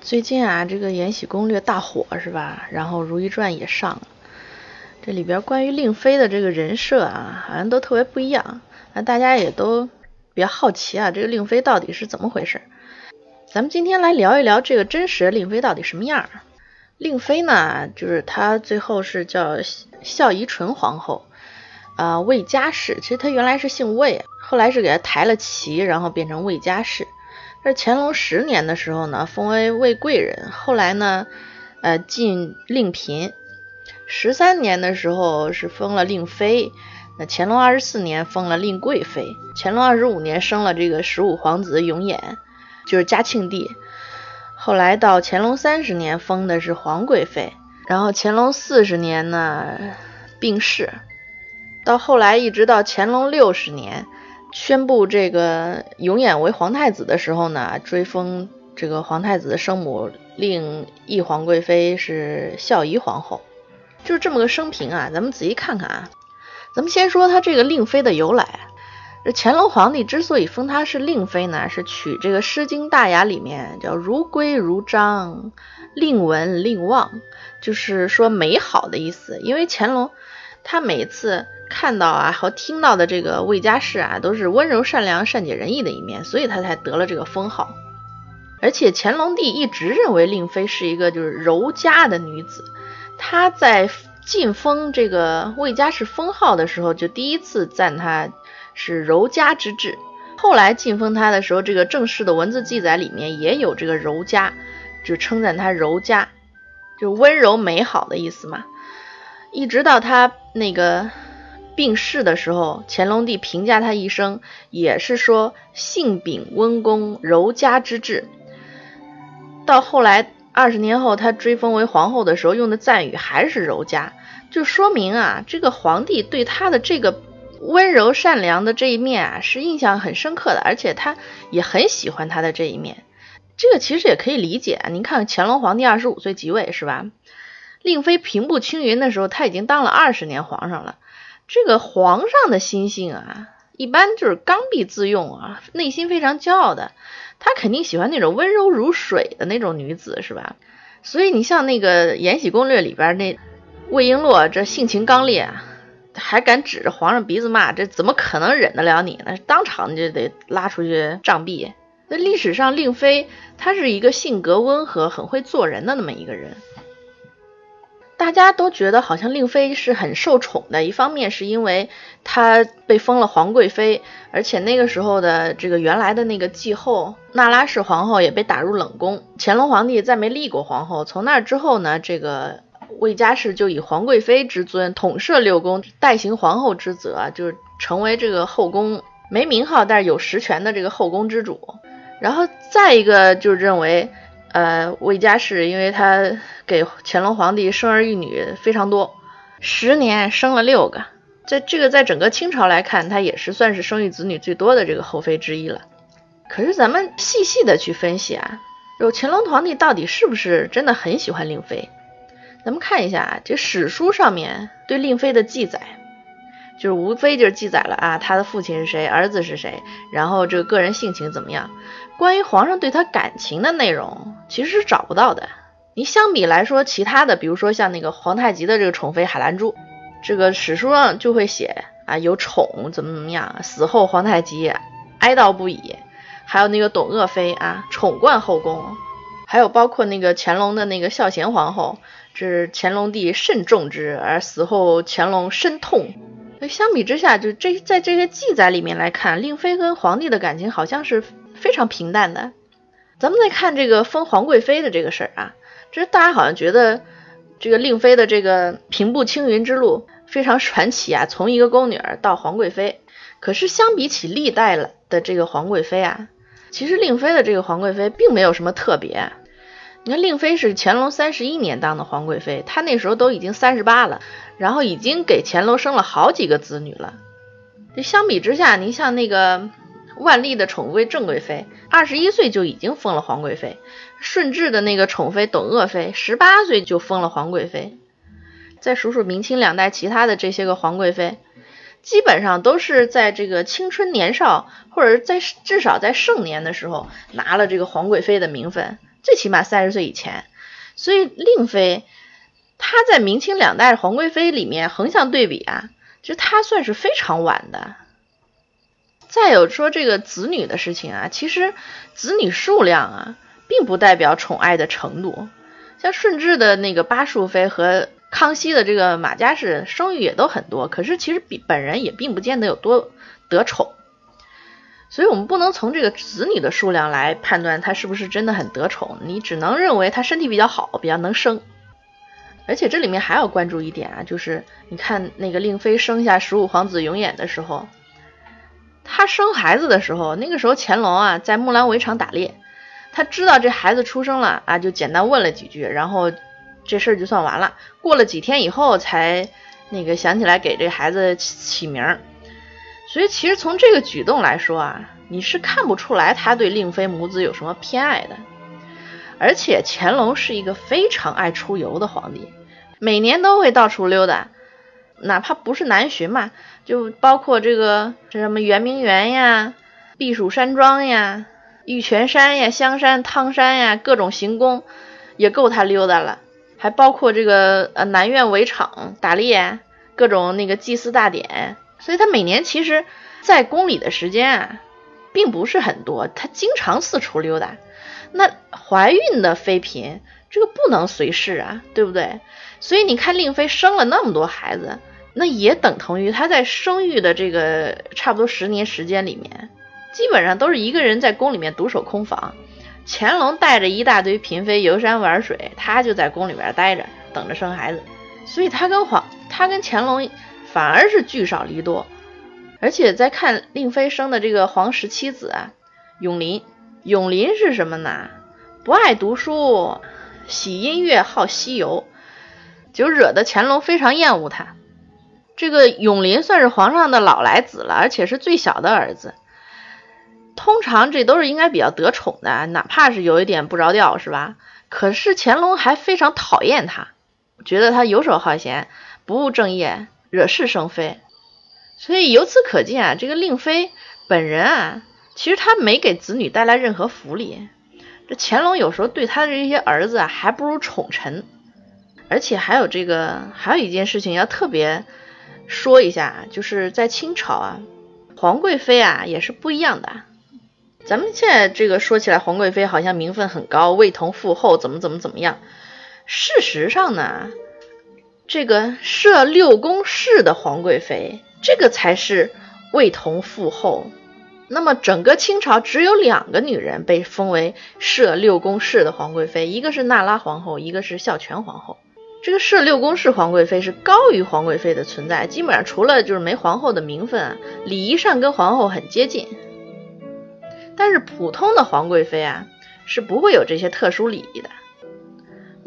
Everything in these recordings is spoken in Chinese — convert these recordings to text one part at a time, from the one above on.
最近啊，这个《延禧攻略》大火是吧？然后《如懿传》也上了，这里边关于令妃的这个人设啊，好像都特别不一样。那大家也都比较好奇啊，这个令妃到底是怎么回事？咱们今天来聊一聊这个真实的令妃到底什么样。令妃呢，就是她最后是叫孝仪纯皇后，啊，魏佳氏。其实她原来是姓魏，后来是给她抬了旗，然后变成魏佳氏。这乾隆十年的时候呢，封为魏贵人，后来呢，呃，进令嫔。十三年的时候是封了令妃。那乾隆二十四年封了令贵妃。乾隆二十五年生了这个十五皇子永琰，就是嘉庆帝。后来到乾隆三十年封的是皇贵妃。然后乾隆四十年呢病逝。到后来一直到乾隆六十年。宣布这个永琰为皇太子的时候呢，追封这个皇太子的生母令懿皇贵妃是孝仪皇后，就是这么个生平啊。咱们仔细看看啊，咱们先说他这个令妃的由来。这乾隆皇帝之所以封她是令妃呢，是取这个《诗经大雅》里面叫“如归如章，令闻令望”，就是说美好的意思。因为乾隆他每次。看到啊和听到的这个魏佳氏啊，都是温柔善良、善解人意的一面，所以他才得了这个封号。而且乾隆帝一直认为令妃是一个就是柔佳的女子。他在晋封这个魏佳氏封号的时候，就第一次赞她是柔佳之至。后来晋封她的时候，这个正式的文字记载里面也有这个柔佳，就称赞她柔佳，就温柔美好的意思嘛。一直到他那个。病逝的时候，乾隆帝评价他一生，也是说性秉温恭，柔嘉之志。到后来二十年后，他追封为皇后的时候，用的赞语还是柔嘉，就说明啊，这个皇帝对他的这个温柔善良的这一面啊，是印象很深刻的，而且他也很喜欢他的这一面。这个其实也可以理解，您看乾隆皇帝二十五岁即位是吧？令妃平步青云的时候，他已经当了二十年皇上了。这个皇上的心性啊，一般就是刚愎自用啊，内心非常骄傲的，他肯定喜欢那种温柔如水的那种女子，是吧？所以你像那个《延禧攻略》里边那魏璎珞，这性情刚烈，还敢指着皇上鼻子骂，这怎么可能忍得了你呢？当场就得拉出去杖毙。那历史上令妃她是一个性格温和、很会做人的那么一个人。大家都觉得好像令妃是很受宠的，一方面是因为她被封了皇贵妃，而且那个时候的这个原来的那个继后那拉氏皇后也被打入冷宫，乾隆皇帝再没立过皇后。从那之后呢，这个魏佳氏就以皇贵妃之尊统摄六宫，代行皇后之责，就是成为这个后宫没名号但是有实权的这个后宫之主。然后再一个就是认为。呃，魏佳氏，因为她给乾隆皇帝生儿育女非常多，十年生了六个，在这个在整个清朝来看，她也是算是生育子女最多的这个后妃之一了。可是咱们细细的去分析啊，有乾隆皇帝到底是不是真的很喜欢令妃？咱们看一下啊，这史书上面对令妃的记载，就是无非就是记载了啊，他的父亲是谁，儿子是谁，然后这个个人性情怎么样。关于皇上对他感情的内容，其实是找不到的。你相比来说，其他的，比如说像那个皇太极的这个宠妃海兰珠，这个史书上就会写啊，有宠怎么怎么样，死后皇太极哀悼不已。还有那个董鄂妃啊，宠冠后宫。还有包括那个乾隆的那个孝贤皇后，这是乾隆帝甚重之，而死后乾隆深痛。那相比之下，就这在这些记载里面来看，令妃跟皇帝的感情好像是。非常平淡的，咱们再看这个封皇贵妃的这个事儿啊，这大家好像觉得这个令妃的这个平步青云之路非常传奇啊，从一个宫女儿到皇贵妃。可是相比起历代了的这个皇贵妃啊，其实令妃的这个皇贵妃并没有什么特别。你看令妃是乾隆三十一年当的皇贵妃，她那时候都已经三十八了，然后已经给乾隆生了好几个子女了。这相比之下，你像那个。万历的宠妃郑贵妃二十一岁就已经封了皇贵妃，顺治的那个宠妃董鄂妃十八岁就封了皇贵妃。再数数明清两代其他的这些个皇贵妃，基本上都是在这个青春年少或者在至少在盛年的时候拿了这个皇贵妃的名分，最起码三十岁以前。所以令妃她在明清两代皇贵妃里面横向对比啊，就她算是非常晚的。再有说这个子女的事情啊，其实子女数量啊，并不代表宠爱的程度。像顺治的那个巴庶妃和康熙的这个马家氏生育也都很多，可是其实比本人也并不见得有多得宠。所以我们不能从这个子女的数量来判断他是不是真的很得宠，你只能认为他身体比较好，比较能生。而且这里面还要关注一点啊，就是你看那个令妃生下十五皇子永琰的时候。他生孩子的时候，那个时候乾隆啊在木兰围场打猎，他知道这孩子出生了啊，就简单问了几句，然后这事儿就算完了。过了几天以后，才那个想起来给这孩子起名儿。所以其实从这个举动来说啊，你是看不出来他对令妃母子有什么偏爱的。而且乾隆是一个非常爱出游的皇帝，每年都会到处溜达。哪怕不是南巡嘛，就包括这个这什么圆明园呀、避暑山庄呀、玉泉山呀、香山、汤山呀，各种行宫也够他溜达了。还包括这个呃南苑围场打猎，各种那个祭祀大典。所以他每年其实在宫里的时间啊，并不是很多，他经常四处溜达。那怀孕的妃嫔，这个不能随侍啊，对不对？所以你看令妃生了那么多孩子。那也等同于她在生育的这个差不多十年时间里面，基本上都是一个人在宫里面独守空房。乾隆带着一大堆嫔妃游山玩水，他就在宫里边待着，等着生孩子。所以他跟皇，他跟乾隆反而是聚少离多。而且再看令妃生的这个皇十七子啊，永林，永林是什么呢？不爱读书，喜音乐，好西游，就惹得乾隆非常厌恶他。这个永林算是皇上的老来子了，而且是最小的儿子。通常这都是应该比较得宠的，哪怕是有一点不着调，是吧？可是乾隆还非常讨厌他，觉得他游手好闲，不务正业，惹是生非。所以由此可见啊，这个令妃本人啊，其实她没给子女带来任何福利。这乾隆有时候对他的这些儿子啊，还不如宠臣。而且还有这个，还有一件事情要特别。说一下，就是在清朝啊，皇贵妃啊也是不一样的。咱们现在这个说起来，皇贵妃好像名分很高，位同父后，怎么怎么怎么样。事实上呢，这个摄六宫室的皇贵妃，这个才是位同父后。那么整个清朝只有两个女人被封为摄六宫室的皇贵妃，一个是娜拉皇后，一个是孝全皇后。这个摄六宫室皇贵妃是高于皇贵妃的存在，基本上除了就是没皇后的名分啊，礼仪上跟皇后很接近。但是普通的皇贵妃啊是不会有这些特殊礼仪的。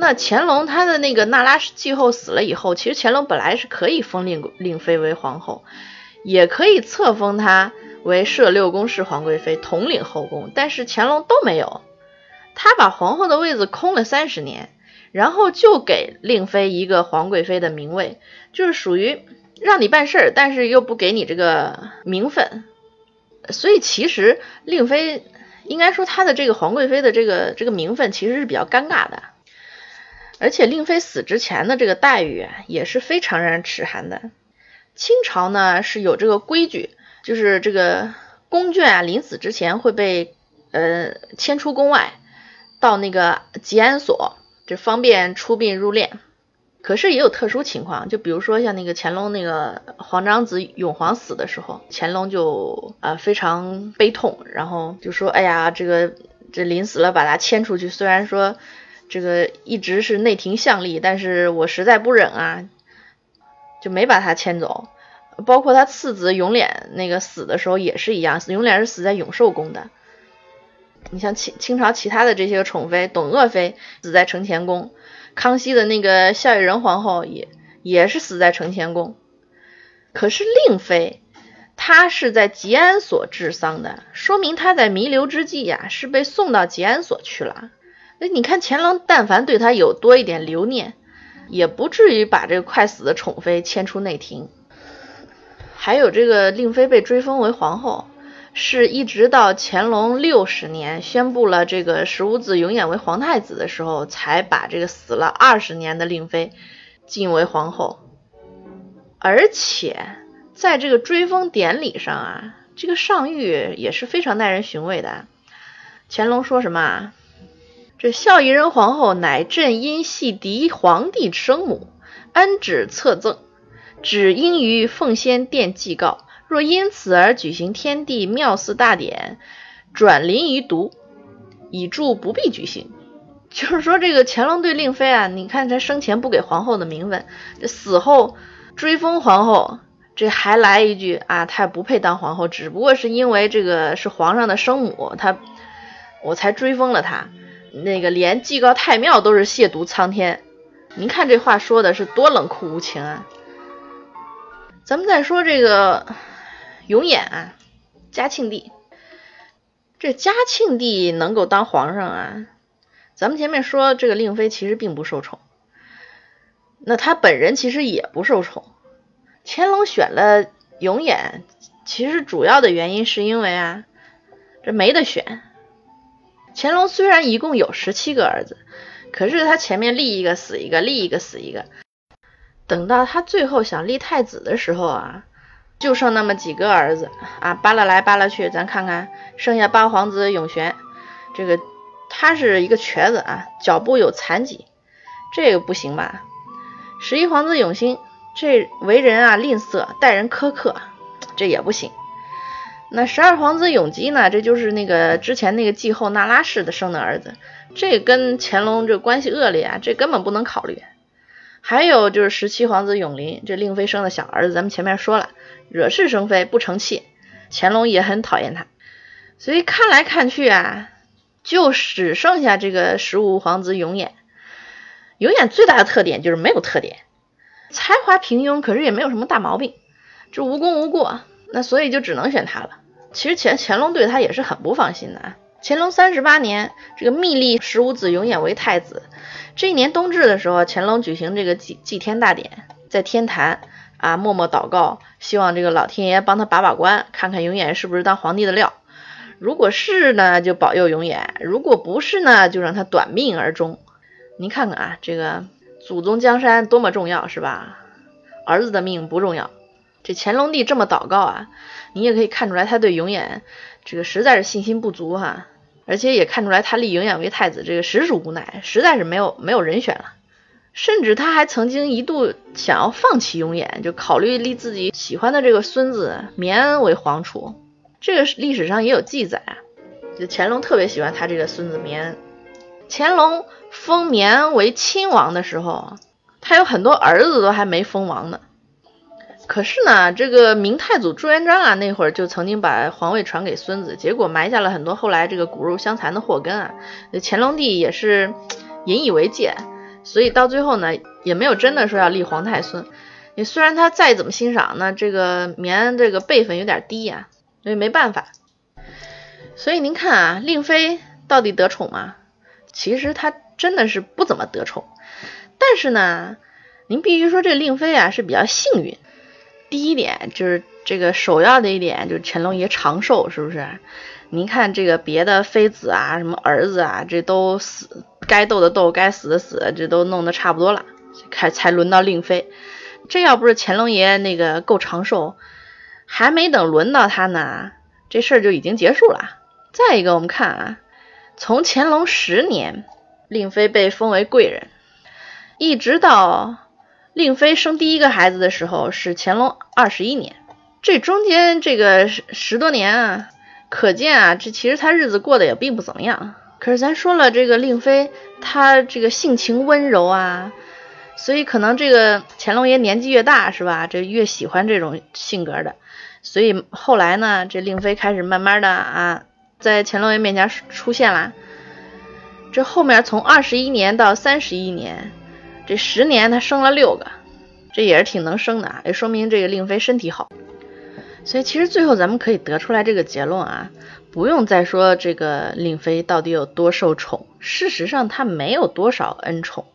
那乾隆他的那个那拉氏继后死了以后，其实乾隆本来是可以封令令妃为皇后，也可以册封她为摄六宫侍皇贵妃，统领后宫，但是乾隆都没有，他把皇后的位子空了三十年。然后就给令妃一个皇贵妃的名位，就是属于让你办事儿，但是又不给你这个名分。所以其实令妃应该说她的这个皇贵妃的这个这个名分其实是比较尴尬的。而且令妃死之前的这个待遇也是非常让人齿寒的。清朝呢是有这个规矩，就是这个宫眷啊临死之前会被呃迁出宫外，到那个吉安所。这方便出殡入殓，可是也有特殊情况，就比如说像那个乾隆那个皇长子永璜死的时候，乾隆就啊非常悲痛，然后就说：“哎呀，这个这临死了把他迁出去，虽然说这个一直是内廷相例，但是我实在不忍啊，就没把他迁走。包括他次子永琏那个死的时候也是一样，永琏是死在永寿宫的。”你像清清朝其他的这些个宠妃，董鄂妃死在承乾宫，康熙的那个孝义仁皇后也也是死在承乾宫。可是令妃她是在吉安所治丧的，说明她在弥留之际呀是被送到吉安所去了。那你看乾隆但凡对他有多一点留念，也不至于把这个快死的宠妃迁出内廷。还有这个令妃被追封为皇后。是一直到乾隆六十年宣布了这个十五子永远为皇太子的时候，才把这个死了二十年的令妃晋为皇后。而且在这个追封典礼上啊，这个上谕也是非常耐人寻味的。乾隆说什么？这孝仪人皇后乃朕因系嫡皇帝生母，恩旨册赠，只应于奉先殿祭告。若因此而举行天地庙祀大典，转临于独，以助不必举行。就是说，这个乾隆对令妃啊，你看他生前不给皇后的名分，这死后追封皇后，这还来一句啊，她不配当皇后，只不过是因为这个是皇上的生母，她我才追封了她。那个连祭告太庙都是亵渎苍天，您看这话说的是多冷酷无情啊！咱们再说这个。永琰啊，嘉庆帝，这嘉庆帝能够当皇上啊？咱们前面说这个令妃其实并不受宠，那他本人其实也不受宠。乾隆选了永琰，其实主要的原因是因为啊，这没得选。乾隆虽然一共有十七个儿子，可是他前面立一个死一个，立一个死一个，等到他最后想立太子的时候啊。就剩那么几个儿子啊，扒拉来扒拉去，咱看看，剩下八皇子永璇，这个他是一个瘸子啊，脚部有残疾，这个不行吧？十一皇子永兴，这为人啊吝啬，待人苛刻，这也不行。那十二皇子永基呢？这就是那个之前那个继后那拉氏的生的儿子，这跟乾隆这关系恶劣啊，这根本不能考虑。还有就是十七皇子永林，这令妃生的小儿子，咱们前面说了。惹是生非，不成器。乾隆也很讨厌他，所以看来看去啊，就只剩下这个十五皇子永琰。永琰最大的特点就是没有特点，才华平庸，可是也没有什么大毛病，这无功无过，那所以就只能选他了。其实乾乾隆对他也是很不放心的啊。乾隆三十八年，这个密立十五子永琰为太子。这一年冬至的时候，乾隆举行这个祭祭天大典，在天坛。啊，默默祷告，希望这个老天爷帮他把把关，看看永琰是不是当皇帝的料。如果是呢，就保佑永远；如果不是呢，就让他短命而终。您看看啊，这个祖宗江山多么重要，是吧？儿子的命不重要。这乾隆帝这么祷告啊，你也可以看出来他对永琰这个实在是信心不足哈，而且也看出来他立永琰为太子这个实属无奈，实在是没有没有人选了。甚至他还曾经一度想要放弃永琰，就考虑立自己喜欢的这个孙子绵恩为皇储。这个历史上也有记载啊，就乾隆特别喜欢他这个孙子绵恩。乾隆封绵恩为亲王的时候，他有很多儿子都还没封王呢。可是呢，这个明太祖朱元璋啊，那会儿就曾经把皇位传给孙子，结果埋下了很多后来这个骨肉相残的祸根啊。乾隆帝也是引以为戒。所以到最后呢，也没有真的说要立皇太孙。你虽然他再怎么欣赏，那这个绵这个辈分有点低呀，所以没办法。所以您看啊，令妃到底得宠吗？其实她真的是不怎么得宠。但是呢，您必须说这令妃啊是比较幸运。第一点就是这个首要的一点就是乾隆爷长寿，是不是？您看这个别的妃子啊，什么儿子啊，这都死。该斗的斗，该死的死，这都弄得差不多了，才才轮到令妃。这要不是乾隆爷那个够长寿，还没等轮到他呢，这事儿就已经结束了。再一个，我们看啊，从乾隆十年，令妃被封为贵人，一直到令妃生第一个孩子的时候是乾隆二十一年，这中间这个十十多年啊，可见啊，这其实他日子过得也并不怎么样。可是咱说了，这个令妃她这个性情温柔啊，所以可能这个乾隆爷年纪越大，是吧？这越喜欢这种性格的，所以后来呢，这令妃开始慢慢的啊，在乾隆爷面前出现了。这后面从二十一年到三十一年，这十年她生了六个，这也是挺能生的啊，也说明这个令妃身体好。所以其实最后咱们可以得出来这个结论啊。不用再说这个令妃到底有多受宠，事实上她没有多少恩宠。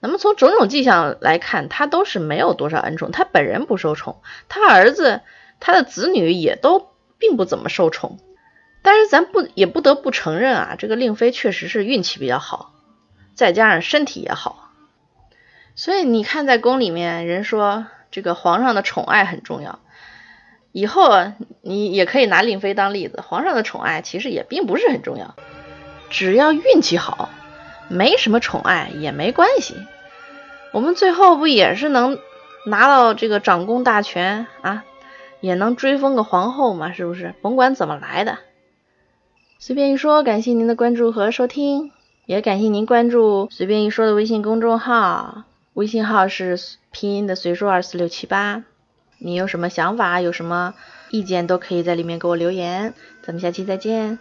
那么从种种迹象来看，她都是没有多少恩宠。她本人不受宠，她儿子、她的子女也都并不怎么受宠。但是咱不也不得不承认啊，这个令妃确实是运气比较好，再加上身体也好。所以你看，在宫里面，人说这个皇上的宠爱很重要。以后你也可以拿令妃当例子，皇上的宠爱其实也并不是很重要，只要运气好，没什么宠爱也没关系。我们最后不也是能拿到这个掌宫大权啊，也能追封个皇后嘛？是不是？甭管怎么来的，随便一说。感谢您的关注和收听，也感谢您关注随便一说的微信公众号，微信号是拼音的随说二四六七八。你有什么想法，有什么意见，都可以在里面给我留言。咱们下期再见。